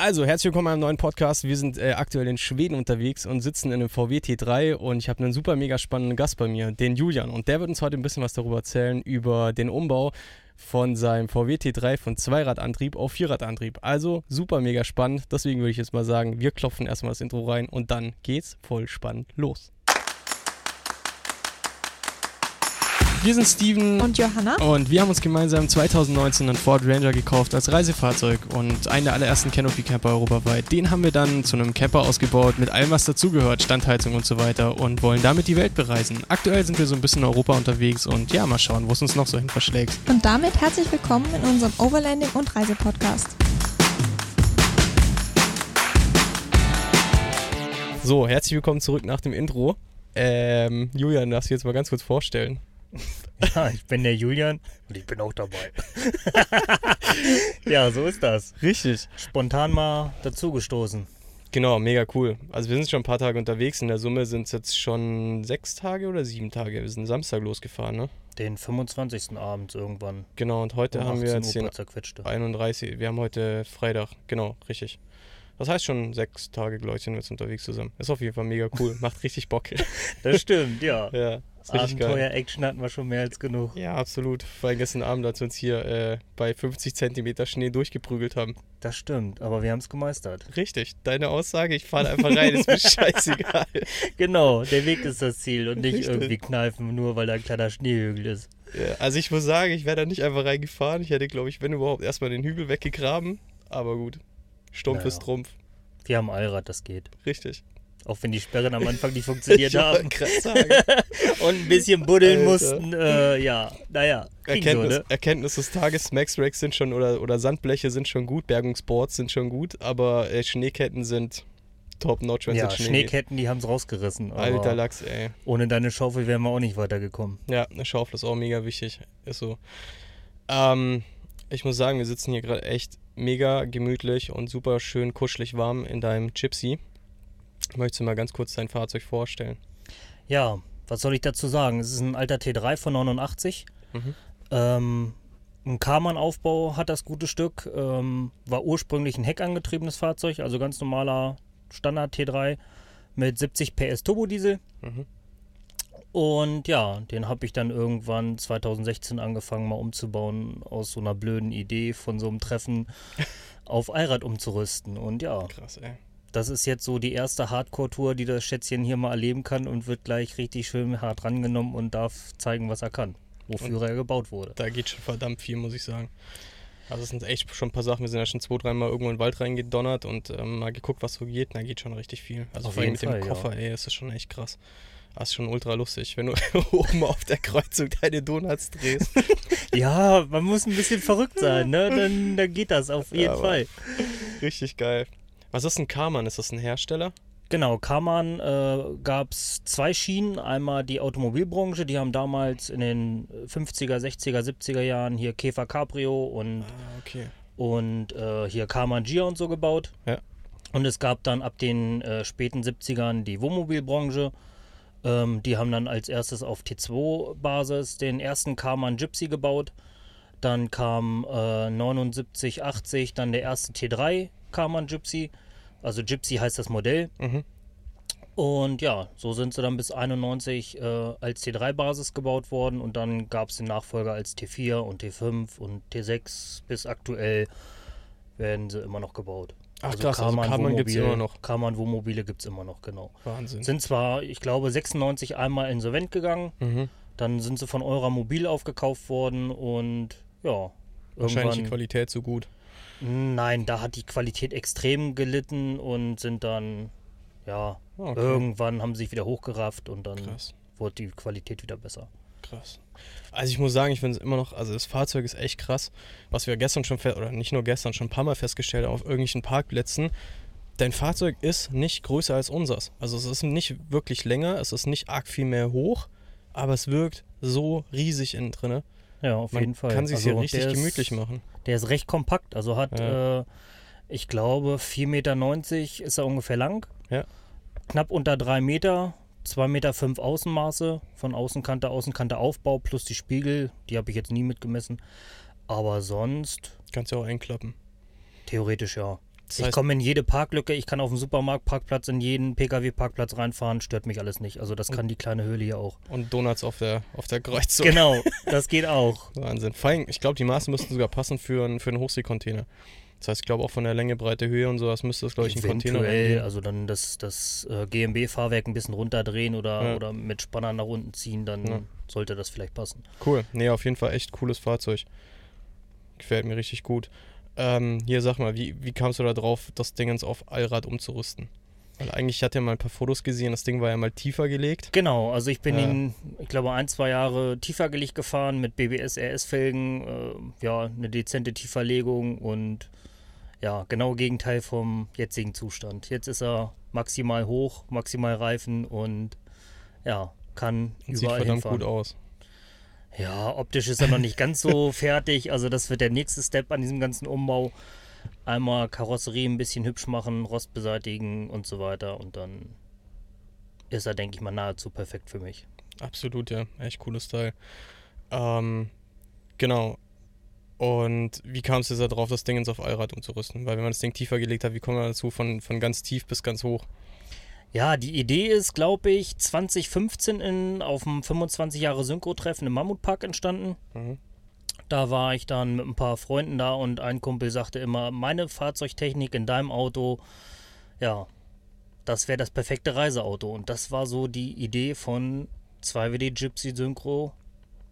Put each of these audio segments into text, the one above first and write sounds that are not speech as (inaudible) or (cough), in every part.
Also, herzlich willkommen einem neuen Podcast. Wir sind äh, aktuell in Schweden unterwegs und sitzen in einem VW T3 und ich habe einen super mega spannenden Gast bei mir, den Julian. Und der wird uns heute ein bisschen was darüber erzählen, über den Umbau von seinem VW T3 von Zweiradantrieb auf Vierradantrieb. Also super mega spannend. Deswegen würde ich jetzt mal sagen, wir klopfen erstmal das Intro rein und dann geht's voll spannend los. Wir sind Steven und Johanna und wir haben uns gemeinsam 2019 einen Ford Ranger gekauft als Reisefahrzeug und einen der allerersten Canopy Camper europaweit. Den haben wir dann zu einem Camper ausgebaut mit allem, was dazugehört, Standheizung und so weiter und wollen damit die Welt bereisen. Aktuell sind wir so ein bisschen in Europa unterwegs und ja, mal schauen, wo es uns noch so hin verschlägt. Und damit herzlich willkommen in unserem Overlanding und Reisepodcast. So, herzlich willkommen zurück nach dem Intro. Ähm, Julian, darfst du jetzt mal ganz kurz vorstellen? (laughs) Ja, ich bin der Julian und ich bin auch dabei. (laughs) ja, so ist das. Richtig. Spontan mal dazugestoßen. Genau, mega cool. Also wir sind schon ein paar Tage unterwegs. In der Summe sind es jetzt schon sechs Tage oder sieben Tage. Wir sind Samstag losgefahren, ne? Den 25. abends irgendwann. Genau, und heute Um haben wir 18 jetzt den zerquetschte. 31. Wir haben heute Freitag. Genau, richtig. Das heißt schon sechs Tage, glaube ich, sind wir jetzt unterwegs zusammen. Ist auf jeden Fall mega cool. Macht richtig Bock. (laughs) Das stimmt, ja. ja. Abenteuer-Action hatten wir schon mehr als genug. Ja, absolut. Vor allem gestern Abend, als wir uns hier äh, bei 50 Zentimeter Schnee durchgeprügelt haben. Das stimmt, aber wir haben es gemeistert. Richtig, deine Aussage, ich fahre einfach rein, ist mir (laughs) scheißegal. Genau, der Weg ist das Ziel und nicht Richtig. irgendwie kneifen, nur weil da ein kleiner Schneehügel ist. Ja, also ich muss sagen, ich wäre da nicht einfach reingefahren. Ich hätte, glaube ich, wenn überhaupt, erstmal den Hügel weggegraben. Aber gut, Stumpf Naja. ist Trumpf. Wir haben Allrad, das geht. Richtig. Auch wenn die Sperren am Anfang nicht funktioniert (laughs) haben und ein bisschen buddeln Alter. mussten. Äh, ja, naja, ging so, Erkenntnis, ne? Erkenntnis des Tages, Max Racks sind schon oder, oder Sandbleche sind schon gut, Bergungsboards sind schon gut, aber äh, Schneeketten sind top notch, wenn Ja, Schnee Schneeketten, die haben es rausgerissen. Alter Lachs, ey. ohne deine Schaufel wären wir auch nicht weitergekommen. Ja, eine Schaufel ist auch mega wichtig. Ist so. Ähm, ich muss sagen, wir sitzen hier gerade echt mega gemütlich und super schön kuschelig warm in deinem Gypsy. Möchtest du mal ganz kurz dein Fahrzeug vorstellen? Ja, was soll ich dazu sagen? Es ist ein alter T3 von 89. Mhm. Ähm, ein Karmann-Aufbau hat das gute Stück. Ähm, war ursprünglich ein heckangetriebenes Fahrzeug, also ganz normaler Standard T3 mit 70 PS Turbodiesel. Mhm. Und ja, den habe ich dann irgendwann 2016 angefangen mal umzubauen aus so einer blöden Idee von so einem Treffen (laughs) auf Allrad umzurüsten. Und ja, Krass, ey. Das ist jetzt so die erste Hardcore-Tour, die das Schätzchen hier mal erleben kann und wird gleich richtig schön hart rangenommen und darf zeigen, was er kann, wofür er gebaut wurde. Da geht schon verdammt viel, muss ich sagen. Also es sind echt schon ein paar Sachen. Wir sind ja schon zwei, dreimal irgendwo in den Wald reingedonnert und ähm, mal geguckt, was so geht. Da geht schon richtig viel. Also Auf vor allem mit dem Fall, Koffer, ey, das ist schon echt krass. Das ist schon ultra lustig, wenn du (laughs) oben auf der Kreuzung deine Donuts drehst. (laughs) Ja, man muss ein bisschen verrückt sein, ne? (laughs) Dann, dann geht das auf jeden aber- Fall. Richtig geil. Was ist ein Karmann? Ist das ein Hersteller? Genau, Karmann äh, gab es zwei Schienen. Einmal die Automobilbranche, die haben damals in den 50er, 60er, 70er Jahren hier Käfer Cabrio und, Ah, okay. und äh, hier Karmann Gia und so gebaut. Ja. Und es gab dann ab den äh, späten 70ern die Wohnmobilbranche. Ähm, die haben dann als erstes auf T2-Basis den ersten Karmann Gypsy gebaut. Dann kam äh, 79, 80 dann der erste T3 Karmann Gypsy. Also Gypsy heißt das Modell. Mhm. Und ja, so sind sie dann bis 91 äh, als T3-Basis gebaut worden und dann gab es den Nachfolger als T4 und T5 und T6 bis aktuell werden sie immer noch gebaut. Ach krass, also Karmann gibt's Wohnmobil- immer noch. Karmann Wohnmobile gibt es immer noch, genau. Wahnsinn. Sind zwar, ich glaube, 96 einmal insolvent gegangen, mhm. dann sind sie von Eurer Mobil aufgekauft worden und ja, Wahrscheinlich die. Qualität so gut. Nein, da hat die Qualität extrem gelitten und sind dann, ja, Okay. irgendwann haben sie sich wieder hochgerafft und dann Krass. wurde die Qualität wieder besser. Krass. Also ich muss sagen, ich finde es immer noch, also das Fahrzeug ist echt krass, was wir gestern schon, oder nicht nur gestern, schon ein paar Mal festgestellt haben auf irgendwelchen Parkplätzen. Dein Fahrzeug ist nicht größer als unseres. Also es ist nicht wirklich länger, es ist nicht arg viel mehr hoch, aber es wirkt so riesig innen drin. Ja, auf Man jeden Fall. kann sich Also hier richtig gemütlich ist, machen. Der ist recht kompakt, also hat, Ja. äh, ich glaube, 4,90 Meter ist er ungefähr lang. Ja. Knapp unter 3 Meter, 2,5 Meter fünf Außenmaße, von Außenkante, Außenkante Aufbau plus die Spiegel, die habe ich jetzt nie mitgemessen. Aber sonst, Kannst du auch einklappen. theoretisch ja. Das ich heißt, komme in jede Parklücke, ich kann auf dem Supermarktparkplatz in jeden Pkw-Parkplatz reinfahren, stört mich alles nicht. Also das kann die kleine Höhle hier auch. und Donuts auf der, auf der Kreuzung. Genau, (laughs) das geht auch. Wahnsinn. Vor allem, ich glaube, die Maße müssten sogar passen für, einen- für einen Hochseekontainer. Das heißt, ich glaube auch von der Länge, Breite, Höhe und sowas müsste das, glaube ich, ein Container Eventuell, reingehen. also dann das, das äh, GMB-Fahrwerk ein bisschen runterdrehen oder, Ja. oder mit Spanner nach unten ziehen, dann Ja. sollte das vielleicht passen. Cool. Nee, auf jeden Fall echt cooles Fahrzeug. Gefällt mir richtig gut. Ähm, hier sag mal, wie, wie kamst du da drauf, das Dingens auf Allrad umzurüsten? Weil eigentlich, ich hatte ja mal ein paar Fotos gesehen, das Ding war ja mal tiefer gelegt. Genau, also ich bin Ja. ihn, ich glaube, ein, zwei Jahre tiefer gelegt gefahren mit BBS RS-Felgen, äh, ja, eine dezente Tieferlegung und ja, genau Gegenteil vom jetzigen Zustand. Jetzt ist er maximal hoch, maximal Reifen und ja, kann Und sieht überall verdammt hinfahren. gut aus. Ja, optisch ist er noch nicht ganz so (laughs) fertig. Also das wird der nächste Step an diesem ganzen Umbau. Einmal Karosserie ein bisschen hübsch machen, Rost beseitigen und so weiter. Und dann ist er, denke ich mal, nahezu perfekt für mich. Absolut, ja. Echt cooles Teil. Ähm, genau. Und wie kamst du jetzt da drauf, das Ding ins auf Allrad umzurüsten? Weil wenn man das Ding tiefer gelegt hat, wie kommt man dazu, von, von ganz tief bis ganz hoch? Ja, die Idee ist, glaube ich, 2015 in, auf dem 25 Jahre Synchro-Treffen im Mammutpark entstanden. Mhm. Da war ich dann mit ein paar Freunden da und ein Kumpel sagte immer, meine Fahrzeugtechnik in deinem Auto, ja, das wäre das perfekte Reiseauto. Und das war so die Idee von 2WD Gypsy Synchro,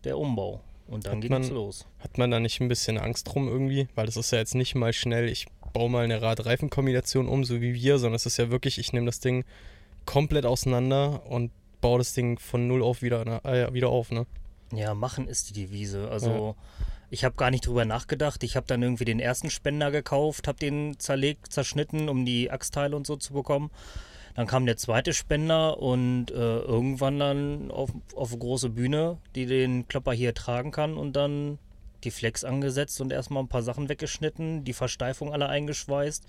der Umbau. Und dann Hat man- es los. Hat man da nicht ein bisschen Angst drum irgendwie? Weil das ist ja jetzt nicht mal schnell, ich baue mal eine Rad-Reifen-Kombination um, so wie wir, sondern es ist ja wirklich, ich nehme das Ding komplett auseinander und baue das Ding von null auf wieder, na- äh, wieder auf, ne? Ja, machen ist die Devise. Also ich habe gar nicht drüber nachgedacht. Ich habe dann irgendwie den ersten Spender gekauft, habe den zerlegt, zerschnitten, um die Achsteile und so zu bekommen. Dann kam der zweite Spender und äh, irgendwann dann auf, auf eine große Bühne, die den Klopper hier tragen kann und dann die Flex angesetzt und erstmal ein paar Sachen weggeschnitten, die Versteifung alle eingeschweißt,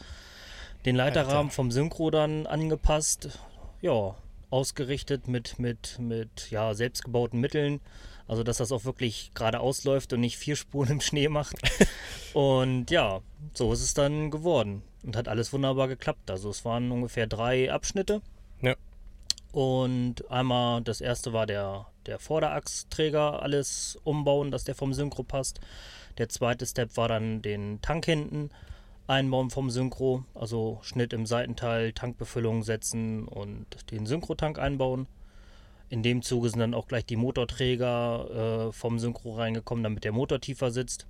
den Leiterrahmen vom Synchro dann angepasst, ja, ausgerichtet mit, mit, mit ja, selbstgebauten Mitteln. Also, dass das auch wirklich geradeaus läuft und nicht vier Spuren im Schnee macht. (laughs) und ja, so ist es dann geworden. Und hat alles wunderbar geklappt. Also, es waren ungefähr drei Abschnitte. Ja. Und einmal, das erste war der, der Vorderachsträger, alles umbauen, dass der vom Synchro passt. Der zweite Step war dann den Tank hinten einbauen vom Synchro, also Schnitt im Seitenteil, Tankbefüllung setzen und den Synchrotank einbauen. In dem Zuge sind dann auch gleich die Motorträger äh, vom Synchro reingekommen, damit der Motor tiefer sitzt.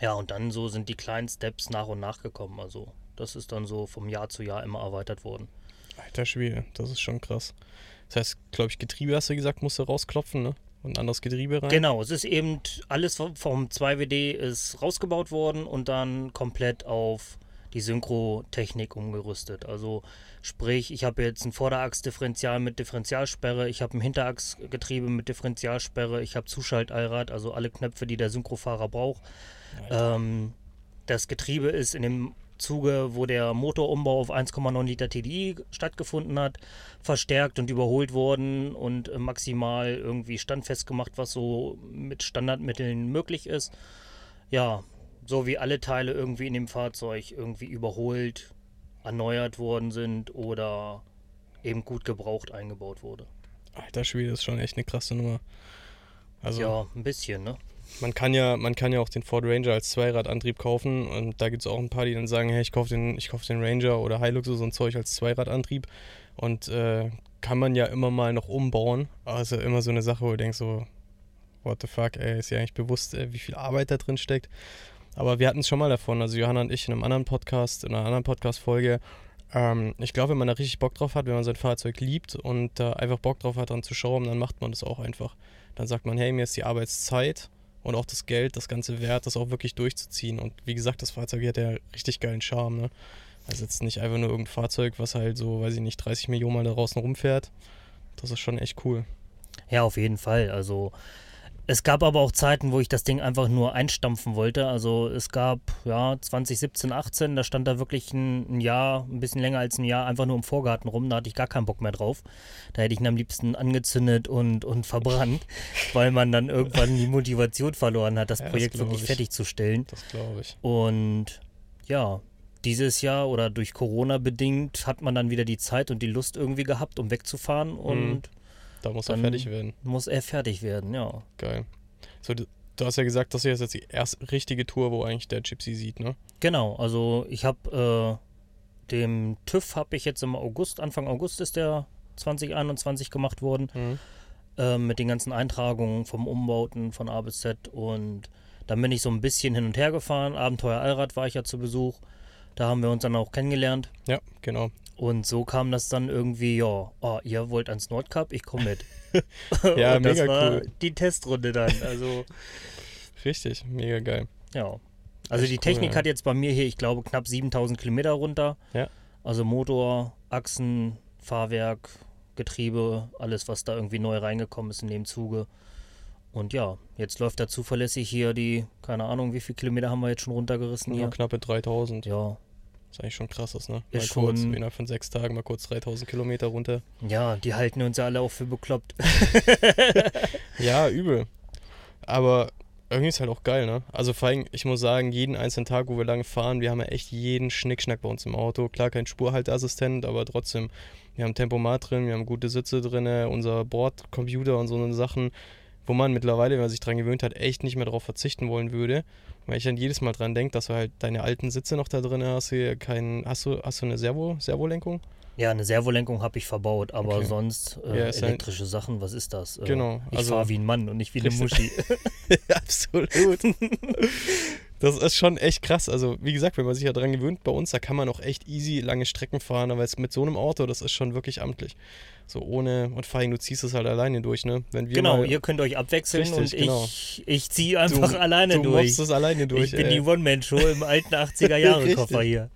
Ja, und dann so sind die kleinen Steps nach und nach gekommen. Also das ist dann so vom Jahr zu Jahr immer erweitert worden. Alter Schwede, das ist schon krass. Das heißt, glaube ich, Getriebe hast du gesagt, musst du rausklopfen, ne? Und ein anderes Getriebe rein. Genau, es ist eben alles vom- vom 2WD ist rausgebaut worden und dann komplett auf die Synchrotechnik umgerüstet. Also sprich, ich habe jetzt ein Vorderachsdifferential mit Differentialsperre, ich habe ein Hinterachsgetriebe mit Differentialsperre, ich habe Zuschaltallrad, also alle Knöpfe, die der Synchrofahrer braucht. Ähm, das Getriebe ist in dem Zuge, wo der Motorumbau auf 1,9 Liter TDI stattgefunden hat, verstärkt und überholt worden und äh, maximal irgendwie standfest gemacht, was so mit Standardmitteln möglich ist. Ja, so wie alle Teile irgendwie in dem Fahrzeug irgendwie überholt, erneuert worden sind oder eben gut gebraucht eingebaut wurde. Alter Schwede, ist schon echt eine krasse Nummer. Also, Ja, ein bisschen, ne? Man kann ja, man kann ja auch den Ford Ranger als Zweiradantrieb kaufen und da gibt es auch ein paar, die dann sagen, hey, ich kaufe den, kauf den Ranger oder Hilux oder so ein Zeug als Zweiradantrieb und äh, kann man ja immer mal noch umbauen. Also immer so eine Sache, wo du denkst so, what the fuck, ey, ist ja eigentlich bewusst, äh, wie viel Arbeit da drin steckt. Aber wir hatten es schon mal davon, also Johanna und ich in einem anderen Podcast, in einer anderen Podcast-Folge. Ähm, ich glaube, wenn man da richtig Bock drauf hat, wenn man sein Fahrzeug liebt und da einfach Bock drauf hat, dran zu schrauben, dann macht man das auch einfach. Dann sagt man, hey, mir ist die Arbeitszeit und auch das Geld, das ganze Wert, das auch wirklich durchzuziehen. Und wie gesagt, das Fahrzeug hat ja richtig geilen Charme, ne? Also jetzt nicht einfach nur irgendein Fahrzeug, was halt so, weiß ich nicht, 30 Millionen Mal da draußen rumfährt. Das ist schon echt cool. Ja, auf jeden Fall. Also es gab aber auch Zeiten, wo ich das Ding einfach nur einstampfen wollte. Also es gab ja 2017, 18, da stand da wirklich ein, ein Jahr, ein bisschen länger als ein Jahr, einfach nur im Vorgarten rum. Da hatte ich gar keinen Bock mehr drauf. Da hätte ich ihn am liebsten angezündet und, und verbrannt, (laughs) weil man dann irgendwann die Motivation verloren hat, das Ja, das Projekt glaub wirklich ich. fertigzustellen. Das glaube ich. Und ja, dieses Jahr oder durch Corona bedingt hat man dann wieder die Zeit und die Lust irgendwie gehabt, um wegzufahren und Da muss er Dann- fertig werden. muss er fertig werden, ja. Geil. So, du, du hast ja gesagt, das hier ist jetzt die erste richtige Tour, wo eigentlich der Gypsy sieht, ne? Genau, also ich habe äh, dem TÜV habe ich jetzt im August, Anfang August ist der 2021 gemacht worden, Mhm. äh, mit den ganzen Eintragungen vom Umbauten von A bis Z und dann bin ich so ein bisschen hin und her gefahren. Abenteuer Allrad war ich ja zu Besuch. Da haben wir uns dann auch kennengelernt. Ja, genau. Und so kam das dann irgendwie, ja, oh, ihr wollt ans Nordkap, ich komme mit. (laughs) Ja, (laughs) und das mega war cool. die Testrunde dann. Also, (laughs) Richtig, mega geil. ja. Also Echt die cool, Technik ja. hat jetzt bei mir hier, ich glaube, knapp 7000 Kilometer runter. Ja. Also Motor, Achsen, Fahrwerk, Getriebe, alles, was da irgendwie neu reingekommen ist in dem Zuge. Und ja, jetzt läuft er zuverlässig hier die, keine Ahnung, wie viele Kilometer haben wir jetzt schon runtergerissen Ja, hier? knappe 3000. Ja, ist eigentlich schon krass, ist, ne? Ist mal kurz, schon- innerhalb von sechs Tagen mal kurz 3000 Kilometer runter. ja, die halten uns alle auch für bekloppt. (laughs) Ja, übel. Aber irgendwie ist halt auch geil, ne? Also vor allem, ich muss sagen, jeden einzelnen Tag, wo wir lange fahren, wir haben ja echt jeden Schnickschnack bei uns im Auto. Klar, kein Spurhalteassistent, aber trotzdem, wir haben Tempomat drin, wir haben gute Sitze drin, unser Bordcomputer und so eine Sachen, wo man mittlerweile, wenn man sich dran gewöhnt hat, echt nicht mehr darauf verzichten wollen würde. Weil ich dann jedes Mal dran denke, dass du halt deine alten Sitze noch da drin hast, hier kein, hast du, hast du eine Servo, Servolenkung? Ja, eine Servolenkung habe ich verbaut, aber Okay. sonst äh, Ja, halt- elektrische Sachen, was ist das? Äh, Genau, Ich also- fahre wie ein Mann und nicht wie eine. (laughs) Muschi. Absolut. (laughs) (laughs) Das ist schon echt krass. Also, wie gesagt, wenn man sich ja dran gewöhnt, bei uns, da kann man auch echt easy lange Strecken fahren, aber jetzt mit so einem Auto, das ist schon wirklich amtlich. So ohne, und vor allem, du ziehst es halt alleine durch, ne? Wenn wir genau, ihr könnt euch abwechseln Richtig, und genau. ich, ich ziehe einfach du, alleine du durch. machst es alleine durch. ich bin ey. die One-Man-Show im alten 80er-Jahre-Koffer (laughs) Richtig. hier.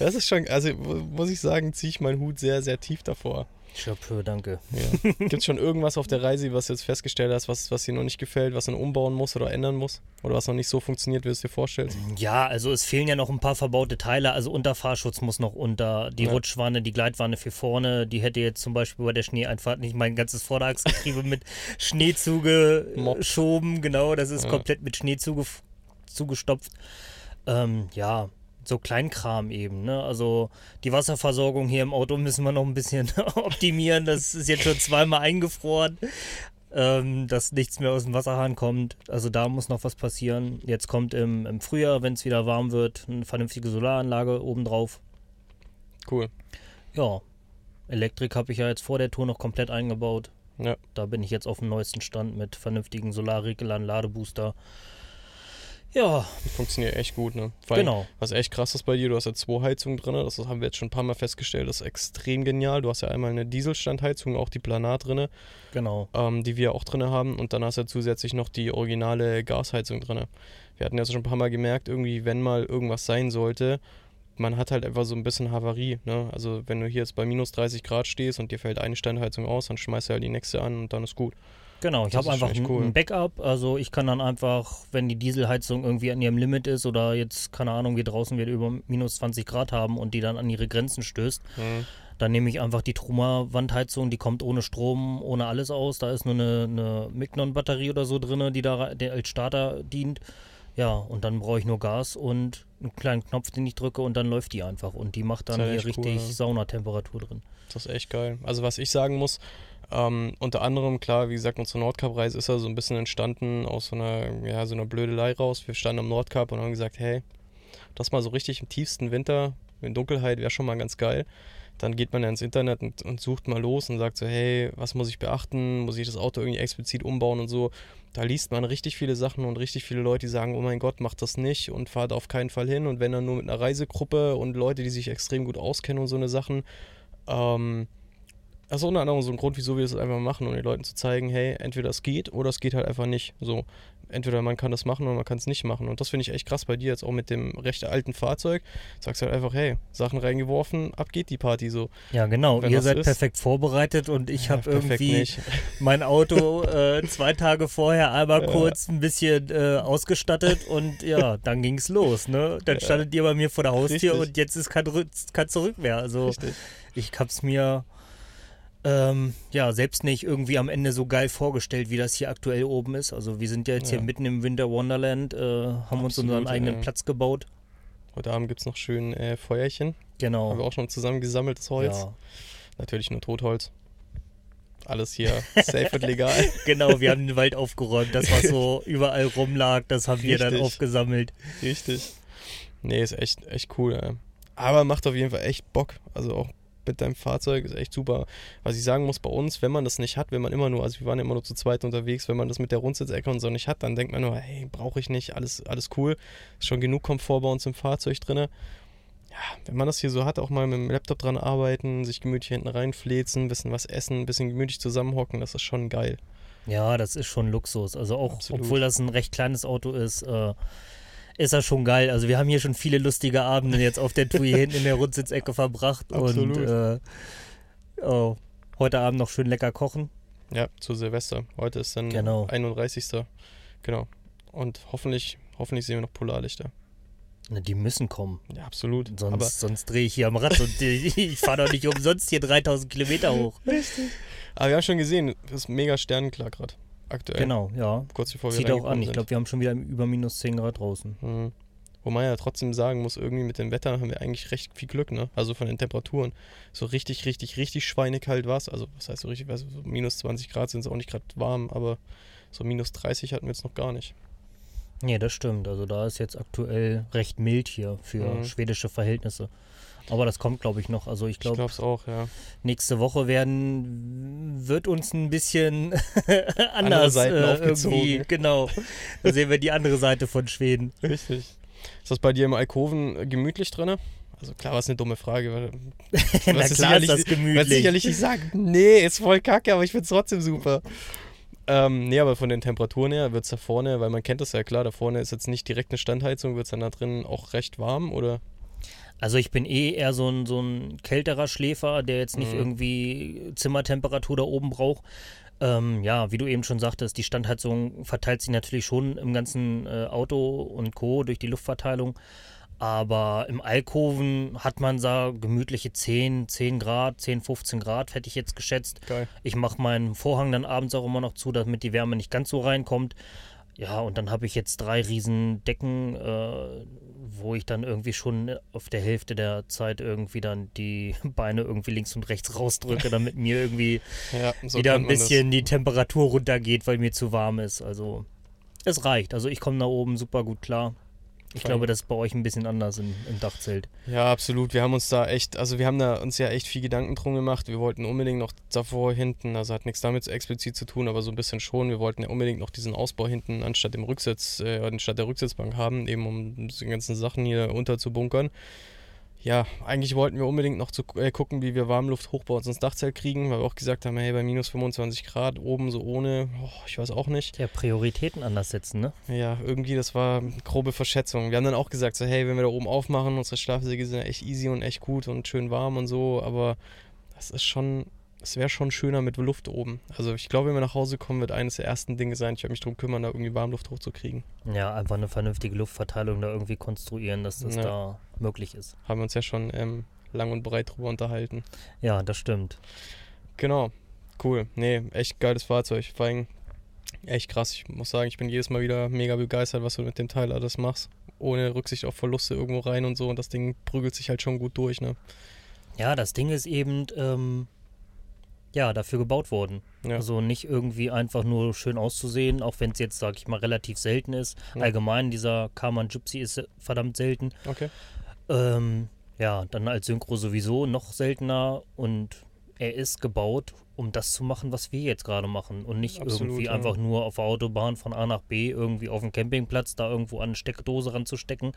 Das ist schon, also mu- muss ich sagen, ziehe ich meinen Hut sehr, sehr tief davor. Chapeau, danke. Ja. Gibt es schon irgendwas auf der Reise, was du jetzt festgestellt hast, was, was dir noch nicht gefällt, was du noch umbauen musst oder ändern musst? Oder was noch nicht so funktioniert, wie du es dir vorstellst? Ja, also es fehlen ja noch ein paar verbaute Teile. Also Unterfahrschutz muss noch unter. Die Ja. Rutschwanne, die Gleitwanne für vorne, die hätte jetzt zum Beispiel bei der Schneeeinfahrt nicht mein ganzes Vorderachsgetriebe (laughs) mit Schnee zugeschoben. Genau, das ist Ja. komplett mit Schnee zuge zugestopft. Ähm, ja, so Kleinkram eben. Ne? Also die Wasserversorgung hier im Auto müssen wir noch ein bisschen (laughs) optimieren. Das ist jetzt schon zweimal eingefroren. Ähm, dass nichts mehr aus dem Wasserhahn kommt. Also da muss noch was passieren. Jetzt kommt im, im Frühjahr, wenn es wieder warm wird, eine vernünftige Solaranlage obendrauf. Cool. Ja, Elektrik habe ich ja jetzt vor der Tour noch komplett eingebaut. Ja. Da bin ich jetzt auf dem neuesten Stand mit vernünftigen Solarregelern, Ladebooster. Ja, Die funktioniert echt gut, ne? Vor allem, genau. Was echt krass ist bei dir, du hast ja zwei Heizungen drin, das haben wir jetzt schon ein paar Mal festgestellt, das ist extrem genial. Du hast ja einmal eine Dieselstandheizung, auch die Planar drin, Genau. ähm, die wir auch drin haben und dann hast du ja zusätzlich noch die originale Gasheizung drin. Wir hatten ja schon ein paar Mal gemerkt, irgendwie, wenn mal irgendwas sein sollte, man hat halt einfach so ein bisschen Havarie, ne? Also wenn du hier jetzt bei minus 30 Grad stehst und dir fällt eine Standheizung aus, dann schmeißt du halt die nächste an und dann ist gut. Genau, ich habe einfach cool. ein Backup. Also ich kann dann einfach, wenn die Dieselheizung irgendwie an ihrem Limit ist oder jetzt, keine Ahnung, wie draußen wir über minus 20 Grad haben und die dann an ihre Grenzen stößt, Mhm. dann nehme ich einfach die Truma-Wandheizung, die kommt ohne Strom, ohne alles aus. Da ist nur eine, eine Mignon-Batterie oder so drin, die da der als Starter dient. Ja, und dann brauche ich nur Gas und einen kleinen Knopf, den ich drücke und dann läuft die einfach. Und die macht dann hier echt cool, richtig ja. Saunatemperatur drin. Das ist echt geil. Also was ich sagen muss, ähm, unter anderem, klar, wie gesagt, unsere Nordkap-Reise ist ja so ein bisschen entstanden aus so einer, ja, so einer Blödelei raus. Wir standen am Nordkap und haben gesagt, hey, das mal so richtig im tiefsten Winter, in Dunkelheit, wäre schon mal ganz geil. Dann geht man ja ins Internet und, und sucht mal los und sagt so, hey, was muss ich beachten? Muss ich das Auto irgendwie explizit umbauen und so? Da liest man richtig viele Sachen und richtig viele Leute, die sagen, oh mein Gott, macht das nicht und fahrt auf keinen Fall hin. Und wenn dann nur mit einer Reisegruppe und Leute, die sich extrem gut auskennen und so eine Sachen. Ähm, das ist unter anderem so ein Grund, wieso wir das einfach machen, um den Leuten zu zeigen, hey, entweder es geht oder es geht halt einfach nicht. So, entweder man kann das machen oder man kann es nicht machen. Und das finde ich echt krass bei dir jetzt auch mit dem recht alten Fahrzeug. Sagst halt einfach, hey, Sachen reingeworfen, ab geht die Party so. Ja, genau. Wenn Ihr seid ist- perfekt vorbereitet und ich habe perfekt irgendwie nicht. (laughs) mein Auto äh, zwei Tage vorher einmal Ja. kurz ein bisschen äh, ausgestattet und ja, dann ging's los, ne? Dann Ja. standet ihr bei mir vor der Haustür Richtig. und jetzt ist kein, kein Zurück mehr. Also Richtig. ich hab's mir ähm, ja selbst nicht irgendwie am Ende so geil vorgestellt, wie das hier aktuell oben ist. Also wir sind ja jetzt Ja. hier mitten im Winter Wonderland, äh, haben uns Absolut, unseren eigenen ja. Platz gebaut. Heute Abend gibt es noch schön äh, Feuerchen. Haben Genau. wir auch schon zusammen gesammeltes Holz. Ja. Natürlich nur Totholz. Alles hier (laughs) safe und legal. Genau, wir haben den Wald aufgeräumt. Das, was so (laughs) überall rumlag, das haben wir dann Richtig. aufgesammelt. Richtig. Nee, ist echt, echt cool. Ey. Aber macht auf jeden Fall echt Bock. Also auch mit deinem Fahrzeug ist echt super. Was ich sagen muss, bei uns, wenn man das nicht hat, wenn man immer nur, also wir waren immer nur zu zweit unterwegs, wenn man das mit der Rundsitzecke und so nicht hat, dann denkt man nur, hey, brauche ich nicht, alles, alles cool. Ist schon genug Komfort bei uns im Fahrzeug drin. Ja, wenn man das hier so hat, auch mal mit dem Laptop dran arbeiten, sich gemütlich hinten reinfläzen, ein bisschen was essen, ein bisschen gemütlich zusammenhocken, das ist schon geil. Ja, das ist schon Luxus. Also auch, Absolut. obwohl das ein recht kleines Auto ist, äh, ist das schon geil. Also wir haben hier schon viele lustige Abende jetzt auf der Tour hier hinten in der Rundsitzecke verbracht. Absolut. Und äh, oh, heute Abend noch schön lecker kochen. Ja, zu Silvester. Heute ist dann Genau. 31. Genau. Und hoffentlich, hoffentlich sehen wir noch Polarlichter. Na, die müssen kommen. Ja, absolut. Sonst, Aber, sonst drehe ich hier am Rad und äh, (laughs) ich fahre doch nicht umsonst hier 3000 Kilometer hoch. aber wir haben schon gesehen, es ist mega sternenklar gerade. Aktuell. Genau, ja. Kurz bevor wir Zieht auch an. reingekommen Ich sind. glaube, wir haben schon wieder über minus 10 Grad draußen. Mhm. Wo man ja trotzdem sagen muss, irgendwie mit dem Wetter haben wir eigentlich recht viel Glück, ne? Also von den Temperaturen. So richtig, richtig, richtig schweinekalt war es. Also, was heißt so richtig, also so minus 20 Grad sind es auch nicht gerade warm, aber so minus 30 hatten wir jetzt noch gar nicht. Nee, das stimmt. Also da ist jetzt aktuell recht mild hier für Mhm. schwedische Verhältnisse. Aber das kommt, glaube ich, noch. Also ich glaube, es auch, ja. nächste Woche werden wird uns ein bisschen (laughs) anders äh, aufgezogen. irgendwie. Genau. Da sehen wir die andere Seite von Schweden. Richtig. Ist das bei dir im Alkoven gemütlich drin? Also klar, was eine dumme Frage. Weil, (laughs) Na klar ist das gemütlich. sicherlich nicht sagen, nee, ist voll kacke, aber ich find's trotzdem super. Ähm, nee, aber von den Temperaturen her wird es da vorne, weil man kennt das ja klar, da vorne ist jetzt nicht direkt eine Standheizung, wird es dann da drin auch recht warm oder? Also ich bin eh eher so ein, so ein kälterer Schläfer, der jetzt nicht Mhm. irgendwie Zimmertemperatur da oben braucht. Ähm, ja, wie du eben schon sagtest, die Standheizung verteilt sich natürlich schon im ganzen äh, Auto und Co. durch die Luftverteilung. Aber im Alkoven hat man da gemütliche 10, 10 Grad, 10, 15 Grad, hätte ich jetzt geschätzt. Geil. Ich mache meinen Vorhang dann abends auch immer noch zu, damit die Wärme nicht ganz so reinkommt. Ja, und dann habe ich jetzt drei riesen Decken, äh, wo ich dann irgendwie schon auf der Hälfte der Zeit irgendwie dann die (laughs) Beine irgendwie links und rechts rausdrücke, damit mir irgendwie (laughs) Ja, so wieder ein das. bisschen die Temperatur runtergeht, weil mir zu warm ist. Also es reicht. Also ich komme da oben super gut klar. Ich glaube, das ist bei euch ein bisschen anders im, im Dachzelt. Ja, absolut. Wir haben uns da echt, also wir haben da uns ja echt viel Gedanken drum gemacht. Wir wollten unbedingt noch davor hinten, also hat nichts damit explizit zu tun, aber so ein bisschen schon. Wir wollten ja unbedingt noch diesen Ausbau hinten anstatt dem Rücksitz, äh, anstatt der Rücksitzbank haben, eben um die ganzen Sachen hier unterzubunkern. Ja, eigentlich wollten wir unbedingt noch zu, äh, gucken, wie wir Warmluft hoch bei uns ins Dachzelt kriegen, weil wir auch gesagt haben, hey, bei minus 25 Grad oben so ohne, oh, ich weiß auch nicht. Ja, Prioritäten anders setzen, ne? Ja, irgendwie, das war grobe Verschätzung. Wir haben dann auch gesagt, so, hey, wenn wir da oben aufmachen, unsere Schlafsäge sind ja echt easy und echt gut und schön warm und so, aber das ist schon, es wäre schon schöner mit Luft oben. Also ich glaube, wenn wir nach Hause kommen, wird eines der ersten Dinge sein, ich werde mich darum kümmern, da irgendwie Warmluft hochzukriegen. Ja, einfach eine vernünftige Luftverteilung da irgendwie konstruieren, dass das Ja. da möglich ist. Haben wir uns ja schon ähm, lang und breit drüber unterhalten. Ja, das stimmt. Genau, cool. Nee, echt geiles Fahrzeug. Vor allem echt krass. Ich muss sagen, ich bin jedes Mal wieder mega begeistert, was du mit dem Teil alles machst. Ohne Rücksicht auf Verluste irgendwo rein und so. Und das Ding prügelt sich halt schon gut durch, ne? Ja, das Ding ist eben, ähm, ja, dafür gebaut worden. Ja. Also nicht irgendwie einfach nur schön auszusehen, auch wenn es jetzt, sag ich mal, relativ selten ist. Ja. Allgemein, dieser Karman Gypsy ist verdammt selten. Okay. Ähm, ja, dann als Synchro sowieso noch seltener und er ist gebaut, um das zu machen, was wir jetzt gerade machen und nicht Absolut, irgendwie ja. einfach nur auf der Autobahn von A nach B irgendwie auf dem Campingplatz da irgendwo an eine Steckdose ranzustecken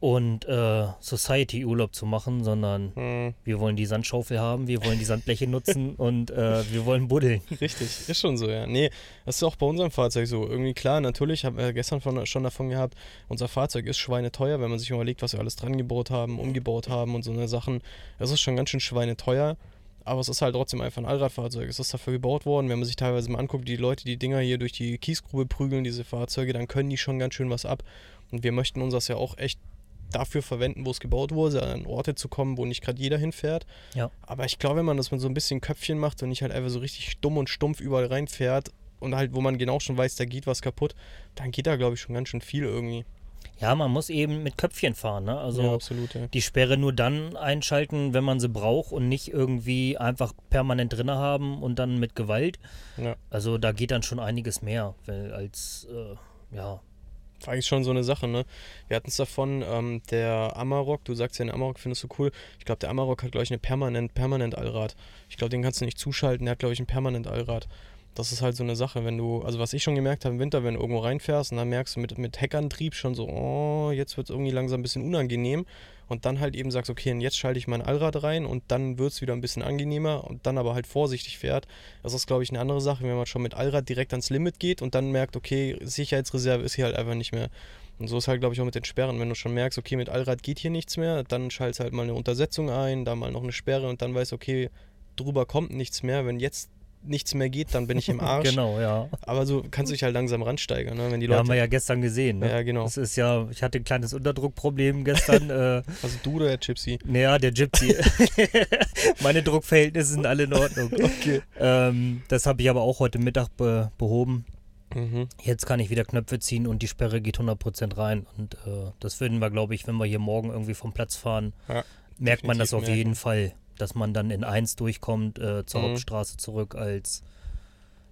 und äh, Society-Urlaub zu machen, sondern Hm, wir wollen die Sandschaufel haben, wir wollen die Sandbleche nutzen (laughs) und äh, wir wollen buddeln. richtig, ist schon so, ja. Nee, das ist auch bei unserem Fahrzeug so. Irgendwie klar, natürlich, haben wir gestern von, schon davon gehabt, unser Fahrzeug ist schweineteuer, wenn man sich überlegt, was wir alles dran gebaut haben, umgebaut haben und so eine Sachen. Das ist schon ganz schön schweineteuer. Aber es ist halt trotzdem einfach ein Allradfahrzeug. Es ist dafür gebaut worden. Wenn man sich teilweise mal anguckt, die Leute, die Dinger hier durch die Kiesgrube prügeln, diese Fahrzeuge, dann können die schon ganz schön was ab. Und wir möchten uns das ja auch echt dafür verwenden, wo es gebaut wurde, an Orte zu kommen, wo nicht gerade jeder hinfährt. Ja. Aber ich glaube, wenn man das mit so ein bisschen Köpfchen macht und nicht halt einfach so richtig dumm und stumpf überall reinfährt und halt, wo man genau schon weiß, da geht was kaputt, dann geht da, glaube ich, schon ganz schön viel irgendwie. Ja, man muss eben mit Köpfchen fahren, ne? Also ja, absolut, ja. die Sperre nur dann einschalten, wenn man sie braucht und nicht irgendwie einfach permanent drinne haben und dann mit Gewalt. Ja. Also da geht dann schon einiges mehr, weil als äh, ja. Eigentlich schon so eine Sache, ne? Wir hatten es davon, ähm, der Amarok, du sagst ja, den Amarok findest du cool. Ich glaube, der Amarok hat, glaube ich, eine permanent, permanent Allrad. Ich glaube, den kannst du nicht zuschalten, der hat, glaube ich, ein permanent Allrad. Das ist halt so eine Sache, wenn du, also was ich schon gemerkt habe im Winter, wenn du irgendwo reinfährst und dann merkst du mit, mit Heckantrieb schon so, oh, jetzt wird es irgendwie langsam ein bisschen unangenehm und dann halt eben sagst, okay, und jetzt schalte ich mein Allrad rein und dann wird es wieder ein bisschen angenehmer und dann aber halt vorsichtig fährt. Das ist, glaube ich, eine andere Sache, wenn man schon mit Allrad direkt ans Limit geht und dann merkt, okay, Sicherheitsreserve ist hier halt einfach nicht mehr. Und so ist halt, glaube ich, auch mit den Sperren. Wenn du schon merkst, okay, mit Allrad geht hier nichts mehr, dann schaltest halt mal eine Untersetzung ein, da mal noch eine Sperre und dann weißt, okay, drüber kommt nichts mehr. Wenn jetzt nichts mehr geht, dann bin ich im (laughs) Arsch. genau, ja. Aber so kannst du dich halt langsam ransteigern, ne? wenn die Ja, Leute. haben wir ja gestern gesehen, ne? Ja, genau. Das ist ja, ich hatte ein kleines Unterdruckproblem gestern. (laughs) äh, also du oder der Gypsy? naja, der Gypsy. (laughs) Meine Druckverhältnisse sind alle in Ordnung. Okay. Ähm, das habe ich aber auch heute Mittag be behoben. Mhm. Jetzt kann ich wieder Knöpfe ziehen und die Sperre geht 100% rein. Und äh, das würden wir, glaube ich, wenn wir hier morgen irgendwie vom Platz fahren, Ja, merkt man das auf merken. jeden Fall, dass man dann in 1 durchkommt äh, zur Mhm. Hauptstraße zurück als,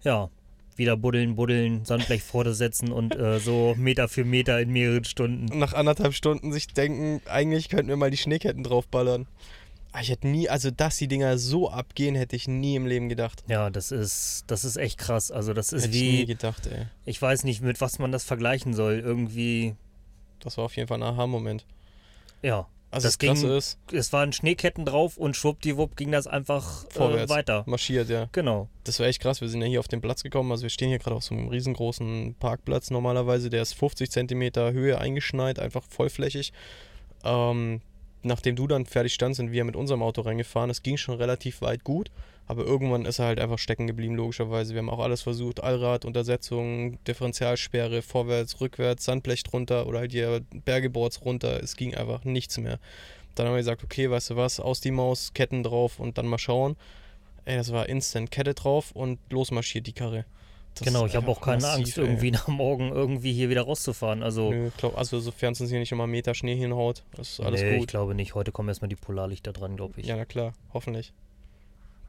ja, wieder buddeln, buddeln, Sandblech vorsetzen und äh, so Meter für Meter in mehreren Stunden. Nach anderthalb Stunden sich denken, eigentlich könnten wir mal die Schneeketten draufballern. Ah, Ich hätte nie, also dass die Dinger so abgehen, hätte ich nie im Leben gedacht. Ja, das ist, das ist echt krass. Also das ist hätte ich nie wie, gedacht, ey. ich weiß nicht, mit was man das vergleichen soll. Irgendwie, Das war auf jeden Fall ein Aha-Moment. ja. Also Das Krasse ging- ist, Es waren Schneeketten drauf und schwuppdiwupp ging das einfach äh, Vorwärts. weiter. marschiert, ja. Genau. Das war echt krass. Wir sind ja hier auf den Platz gekommen. Also wir stehen hier gerade auf so einem riesengroßen Parkplatz normalerweise. Der ist 50 Zentimeter Höhe eingeschneit, einfach vollflächig. Ähm, nachdem du dann fertig standst, sind wir mit unserem Auto reingefahren. Es ging schon relativ weit gut, aber irgendwann ist er halt einfach stecken geblieben, logischerweise. Wir haben auch alles versucht. Allrad, Untersetzung, Differentialsperre, vorwärts, rückwärts, Sandblech drunter oder halt hier Bergeboards runter. Es ging einfach nichts mehr. Dann haben wir gesagt, okay, weißt du was, aus die Maus, Ketten drauf und dann mal schauen. Ey, das war instant Kette drauf und losmarschiert die Karre. Das genau, ich habe auch keine massiv, Angst, irgendwie (laughs) nach morgen irgendwie hier wieder rauszufahren. Also, Nö, glaub, also sofern es uns hier nicht immer Meter Schnee hinhaut, ist alles nee, ich gut. glaube nicht. Heute kommen erstmal die Polarlichter dran, glaube ich. Ja, na klar, hoffentlich.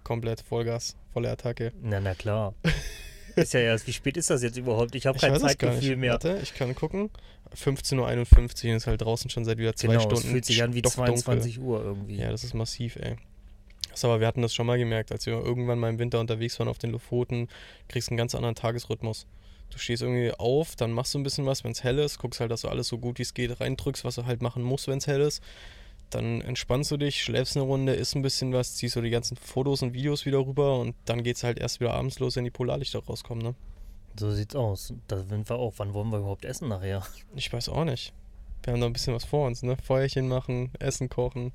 Komplett Vollgas, volle Attacke. Na, na klar. (laughs) ist ja erst, wie spät ist das jetzt überhaupt? Ich habe Ich kein Zeitgefühl mehr. Warte, ich kann gucken. 15.51 Uhr ist halt draußen schon seit wieder zwei Genau, Stunden. es fühlt sich an wie stockdunkel. 22 Uhr irgendwie. Ja, das ist massiv, ey. Also, aber wir hatten das schon mal gemerkt, als wir irgendwann mal im Winter unterwegs waren auf den Lofoten, kriegst einen ganz anderen Tagesrhythmus. Du stehst irgendwie auf, dann machst du ein bisschen was, wenn es hell ist, guckst halt, dass du alles so gut wie es geht reindrückst, was du halt machen musst, wenn es hell ist. Dann entspannst du dich, schläfst eine Runde, isst ein bisschen was, ziehst so die ganzen Fotos und Videos wieder rüber und dann geht's halt erst wieder abends los, wenn die Polarlichter rauskommen, ne? So sieht's aus. Da sind wir auch. Wann wollen wir überhaupt essen nachher? Ich weiß auch nicht. Wir haben noch ein bisschen was vor uns, ne? Feuerchen machen, Essen kochen.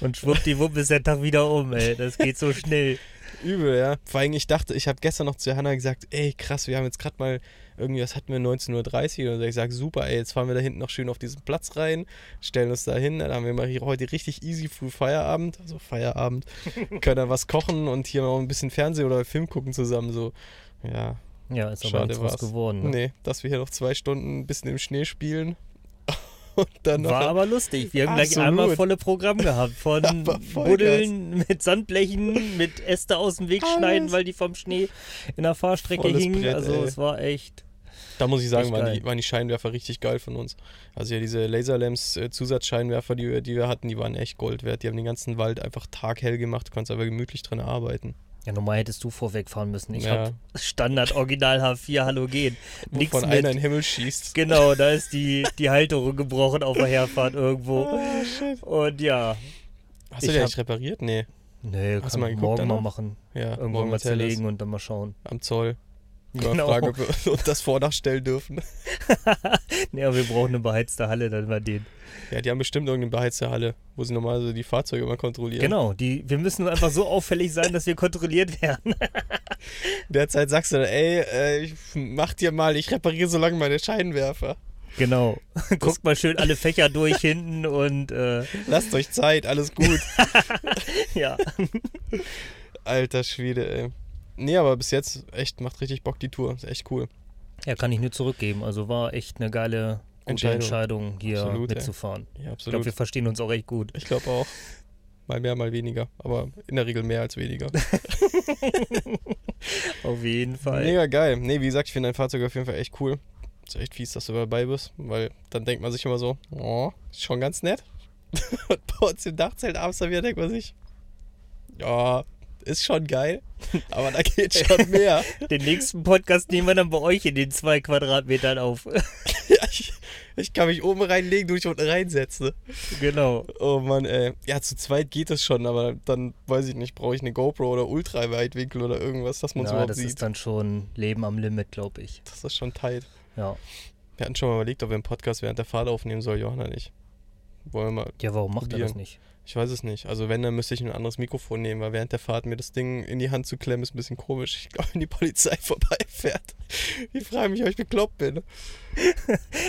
Und schwuppdiwupp ist der Tag wieder um, ey. Das geht so schnell. (laughs) Übel, ja. Vor allem, ich dachte, ich habe gestern noch zu Johanna gesagt, ey, krass, wir haben jetzt gerade mal irgendwie, was hatten wir, 19.30 Uhr oder so. Ich sage, super, ey, jetzt fahren wir da hinten noch schön auf diesen Platz rein, stellen uns da hin, dann haben wir mal hier heute richtig easy früh Feierabend, also Feierabend, (laughs) können da was kochen und hier noch ein bisschen Fernsehen oder Film gucken zusammen, so. Ja, Ja, ist aber schade nichts war's. geworden. Ne? Nee, dass wir hier noch zwei Stunden ein bisschen im Schnee spielen dann. War aber lustig. Wir haben gleich Absolut. einmal volle Programm gehabt. Von. (laughs) Buddeln mit Sandblechen, mit Äste aus dem Weg Alles. schneiden, weil die vom Schnee in der Fahrstrecke Volles hingen. Brett, also ey. es war echt. Da muss ich sagen, waren die, waren die Scheinwerfer richtig geil von uns. Also ja, diese Laserlamps äh, Zusatzscheinwerfer, die, wir- die wir hatten, die waren echt Gold wert. Die haben den ganzen Wald einfach taghell gemacht. Du konntest aber gemütlich drin arbeiten. Ja, normal hättest du vorwegfahren müssen. Ich Ja. hab Standard Original H4 Halogen. Nix Wovon mit. einer in den Himmel schießt. Genau, da ist die, die Halterung gebrochen auf der Herfahrt irgendwo. Ah, shit. Und ja. Hast du hab- eigentlich repariert? Nee. Nee, Hast kann mal geguckt morgen mal danach? machen. Ja, Irgendwann mal zerlegen und dann mal schauen. Am Zoll. Genau. fragen, ob wir uns das Vordach stellen dürfen. (laughs) Aber wir brauchen eine beheizte Halle, dann mal den. Ja, die haben bestimmt irgendeine beheizte Halle, wo sie normalerweise die Fahrzeuge immer kontrollieren. Genau, die, wir müssen einfach so auffällig sein, dass wir kontrolliert werden. (laughs) Derzeit sagst du, ey, äh, ich mach dir mal, ich repariere so lange meine Scheinwerfer. Genau. Guckt mal schön alle Fächer durch hinten und äh, Lasst euch Zeit, alles gut. (laughs) ja. Alter Schwede, ey. Nee, aber bis jetzt echt macht richtig Bock die Tour. Ist echt cool. Ja, kann ich nur zurückgeben. Also war echt eine geile, gute Entscheidung. Entscheidung, hier Absolut, mitzufahren. Ja, Ich glaube, absolut. wir verstehen uns auch echt gut. Ich glaube auch. Mal mehr, mal weniger. Aber in der Regel mehr als weniger. (laughs) Auf jeden Fall. Mega geil. Nee, wie gesagt, ich finde dein Fahrzeug auf jeden Fall echt cool. Ist echt fies, dass du dabei bist, weil dann denkt man sich immer so, oh, ist schon ganz nett. (laughs) Und bei uns im Dachzelt abends dann wieder denkt man sich, ja, ist schon geil, (laughs) aber da geht schon mehr. (laughs) Den nächsten Podcast nehmen wir dann bei euch in den zwei Quadratmetern auf. (laughs) ja, ich, ich kann mich oben reinlegen, du dich unten reinsetzen. genau. Oh Mann, ey. Ja, zu zweit geht es schon, aber dann, weiß ich nicht, brauche ich eine GoPro oder Ultraweitwinkel oder irgendwas, dass man es Ja, überhaupt das sieht. ist dann schon Leben am Limit, glaube ich. das ist schon tight. Ja. Wir hatten schon mal überlegt, ob wir einen Podcast während der Fahrt aufnehmen soll, Johanna nicht. Wollen wir mal Ja, warum macht er das Probieren. nicht? Ich weiß es nicht. Also wenn, dann müsste ich ein anderes Mikrofon nehmen, weil während der Fahrt mir das Ding in die Hand zu klemmen, ist ein bisschen komisch. Ich glaube, wenn die Polizei (laughs) vorbeifährt. Ich frage mich, ob ich bekloppt bin. (laughs)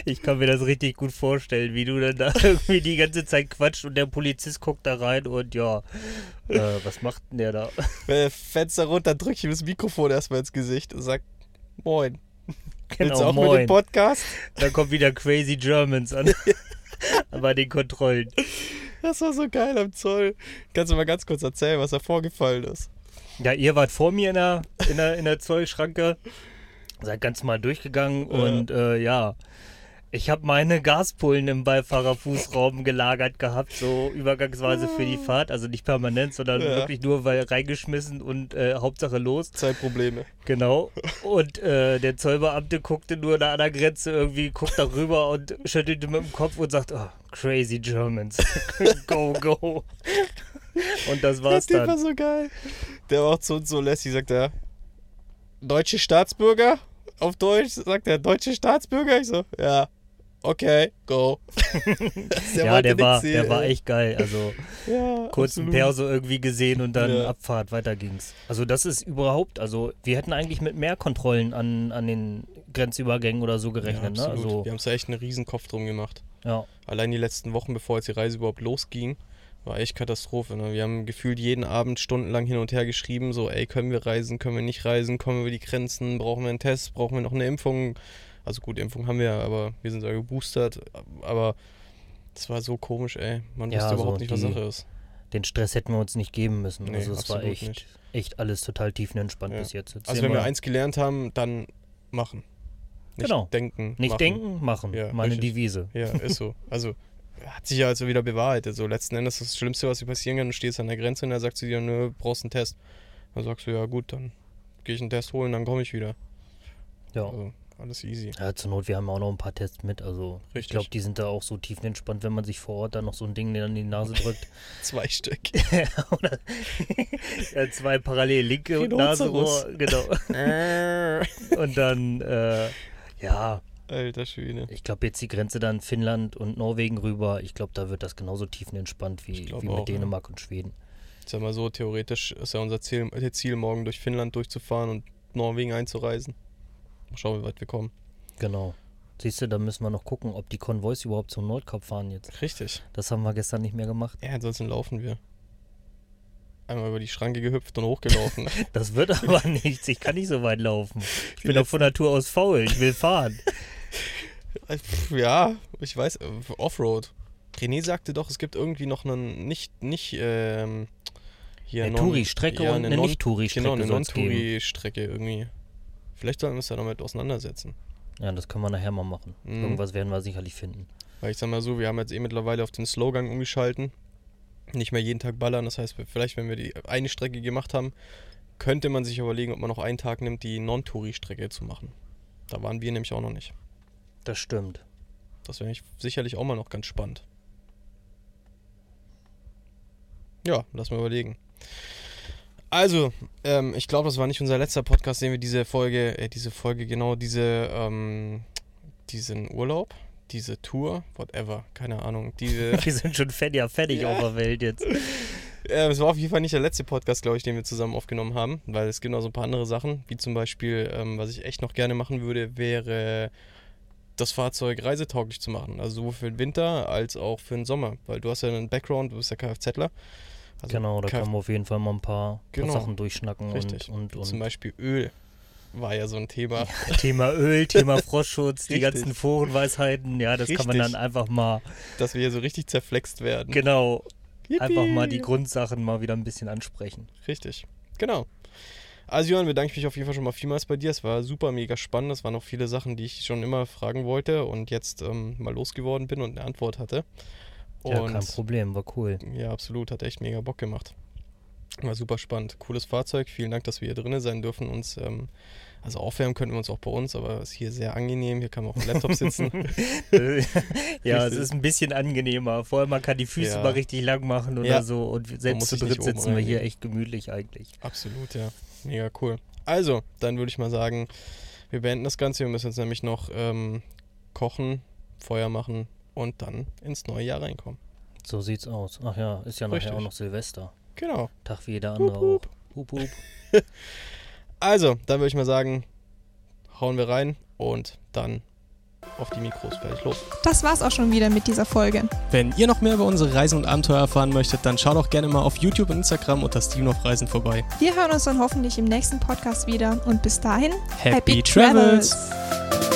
Ich kann mir das richtig gut vorstellen, wie du dann da (laughs) irgendwie die ganze Zeit quatscht und der Polizist guckt da rein und ja, äh, was macht denn der da? Wenn das Fenster runter, drücke ich ihm das Mikrofon erstmal ins Gesicht und sag, moin. Willst du Genau, auch mit dem moin. Podcast? Da kommt wieder Crazy Germans an. Bei den Kontrollen. Das war so geil am Zoll. Kannst du mal ganz kurz erzählen, was da vorgefallen ist? Ja, ihr wart vor mir in der, in der, in der Zollschranke. Seid ganz mal durchgegangen Ja. und äh, ja. Ich habe meine Gaspullen im Beifahrerfußraum gelagert gehabt, so übergangsweise für die Fahrt. Also nicht permanent, sondern Ja. wirklich nur weil reingeschmissen und äh, Hauptsache los. Zeitprobleme. Genau. (laughs) Und äh, der Zollbeamte guckte nur da an der Grenze irgendwie, guckt da rüber und schüttelte mit dem Kopf und sagt, oh, crazy Germans. (laughs) go, go. Und das war's Der Typ war dann. so geil. Der war auch zu uns so lässig, sagt er. Deutsche Staatsbürger? Auf Deutsch sagt er, deutsche Staatsbürger? Ich so, ja. Okay, go. (laughs) der ja, der war, sehen, der war echt geil. Also (laughs) Ja, kurzen. Perso irgendwie gesehen und dann Ja. Abfahrt, weiter ging's. Also das ist überhaupt, also wir hätten eigentlich mit mehr Kontrollen an, an den Grenzübergängen oder so Ja, gerechnet, ne? absolut. Also, Wir haben uns da echt einen riesen Kopf drum gemacht. ja. Allein die letzten Wochen, bevor jetzt die Reise überhaupt losging, war echt Katastrophe. Ne? Wir haben gefühlt jeden Abend stundenlang hin und her geschrieben, so, ey, können wir reisen, können wir nicht reisen, kommen wir über die Grenzen, brauchen wir einen Test, brauchen wir noch eine Impfung. Also gut, Impfung haben wir, aber wir sind sogar geboostert. Aber das war so komisch, ey. Man Ja, wusste so überhaupt nicht, was die- Sache ist. Den Stress hätten wir uns nicht geben müssen. Nee, also es war echt, nicht. echt alles total tiefenentspannt Ja. bis jetzt. jetzt Also wenn wir eins gelernt haben, dann machen. Nicht Genau. denken. nicht machen. denken, machen. Ja, Meine richtig. Devise. Ja, ist so. Also hat sich ja also wieder bewahrheitet. So letzten Endes das Schlimmste, was dir passieren kann, du stehst an der Grenze und er sagt zu dir, nö, brauchst einen Test. Dann sagst du, ja gut, dann gehe ich einen Test holen, dann komme ich wieder. Ja. Also, alles easy. ja, zur Not, wir haben auch noch ein paar Tests mit. Also ich Richtig. glaube, die sind da auch so tiefenentspannt, wenn man sich vor Ort dann noch so ein Ding in die Nase drückt. (laughs) Zwei Stück. (laughs) Oder (laughs) ja, zwei parallel linke Rhinoceros. Nasenrohr. Genau. Und dann, äh, ja, Alter Schwede. ich glaube jetzt die Grenze dann Finnland und Norwegen rüber. Ich glaube, da wird das genauso tiefenentspannt wie, Ich wie auch, mit ja. Dänemark und Schweden. Ich sag mal so, theoretisch ist ja unser Ziel, äh, Ziel, morgen durch Finnland durchzufahren und Norwegen einzureisen. Mal schauen, wie weit wir kommen. Genau. Siehst du, da müssen wir noch gucken, ob die Konvois überhaupt zum Nordkap fahren jetzt. Richtig. Das haben wir gestern nicht mehr gemacht. Ja, ansonsten laufen wir. Einmal über die Schranke gehüpft und hochgelaufen. (laughs) Das wird aber (laughs) nichts. Ich kann nicht so weit laufen. Ich bin doch von Natur aus faul. Ich will fahren. Äh, ja, ich weiß, äh, Offroad. René sagte doch, es gibt irgendwie noch einen nicht, nicht, ähm, hier Eine Touri-Strecke und eine Non- Nicht-Touri-Strecke Genau, eine. Non-Touri-Strecke irgendwie. Vielleicht sollten wir uns da damit auseinandersetzen. Ja, das können wir nachher mal machen. Mhm. Irgendwas werden wir sicherlich finden. Weil ich sag mal so, wir haben jetzt eh mittlerweile auf den Slowgang umgeschalten. Nicht mehr jeden Tag ballern. Das heißt, vielleicht, wenn wir die eine Strecke gemacht haben, könnte man sich überlegen, ob man noch einen Tag nimmt, die Non-Touri-Strecke zu machen. Da waren wir nämlich auch noch nicht. Das stimmt. Das wäre sicherlich auch mal noch ganz spannend. Ja, lass mal überlegen. Also, ähm, ich glaube, das war nicht unser letzter Podcast, den wir diese Folge, äh, diese Folge, genau, diese, ähm, diesen Urlaub, diese Tour, whatever, keine Ahnung, diese, (laughs) Wir sind schon fertig, ja, fertig Ja. auf der Welt jetzt. (laughs) äh, es war auf jeden Fall nicht der letzte Podcast, glaube ich, den wir zusammen aufgenommen haben, weil es gibt noch so ein paar andere Sachen, wie zum Beispiel, ähm, was ich echt noch gerne machen würde, wäre das Fahrzeug reisetauglich zu machen. Also sowohl für den Winter als auch für den Sommer. Weil du hast ja einen Background, du bist ja Kfzler. Also genau, da können wir auf jeden Fall mal ein paar, paar Genau. Sachen durchschnacken Richtig. und, und, Zum und Beispiel Öl. war ja so ein Thema. Ja, Thema Öl, Thema (laughs) Frostschutz, die Richtig. ganzen Forenweisheiten, ja, das kann man Richtig. dann einfach mal, Dass wir hier so richtig zerflext werden. genau, einfach mal die Yippie. Grundsachen mal wieder ein bisschen ansprechen. Richtig. Genau. Also Johann, bedanke ich mich auf jeden Fall schon mal vielmals bei dir. Es war super mega spannend. Es waren noch viele Sachen, die ich schon immer fragen wollte und jetzt ähm, mal losgeworden bin und eine Antwort hatte. Ja, Und kein Problem, war cool. Ja, absolut. Hat echt mega Bock gemacht. War super spannend. Cooles Fahrzeug. Vielen Dank, dass wir hier drinnen sein dürfen. Uns, ähm, also aufwärmen können wir uns auch bei uns, aber es ist hier sehr angenehm. Hier kann man auf dem Laptop sitzen. (laughs) ja, es (laughs) ist ein bisschen angenehmer. Vorher man kann die Füße Ja. mal richtig lang machen oder Ja. so und selbst zu dritt sitzen wir hier echt gemütlich eigentlich. absolut, ja. Mega cool. Also, dann würde ich mal sagen, wir beenden das Ganze. Wir müssen jetzt nämlich noch ähm, kochen, Feuer machen und dann ins neue Jahr reinkommen. So sieht's aus. Ach ja, ist ja nachher Richtig. auch noch Silvester. Genau. Tag wie jeder andere Hup, auch. Hup, hup. (laughs) Also, dann würde ich mal sagen, hauen wir rein und dann auf die Mikros. Fertig los. Das war's auch schon wieder mit dieser Folge. Wenn ihr noch mehr über unsere Reisen und Abenteuer erfahren möchtet, dann schaut doch gerne mal auf YouTube und Instagram unter Steven auf Reisen vorbei. Wir hören uns dann hoffentlich im nächsten Podcast wieder und bis dahin Happy Travels! Travels.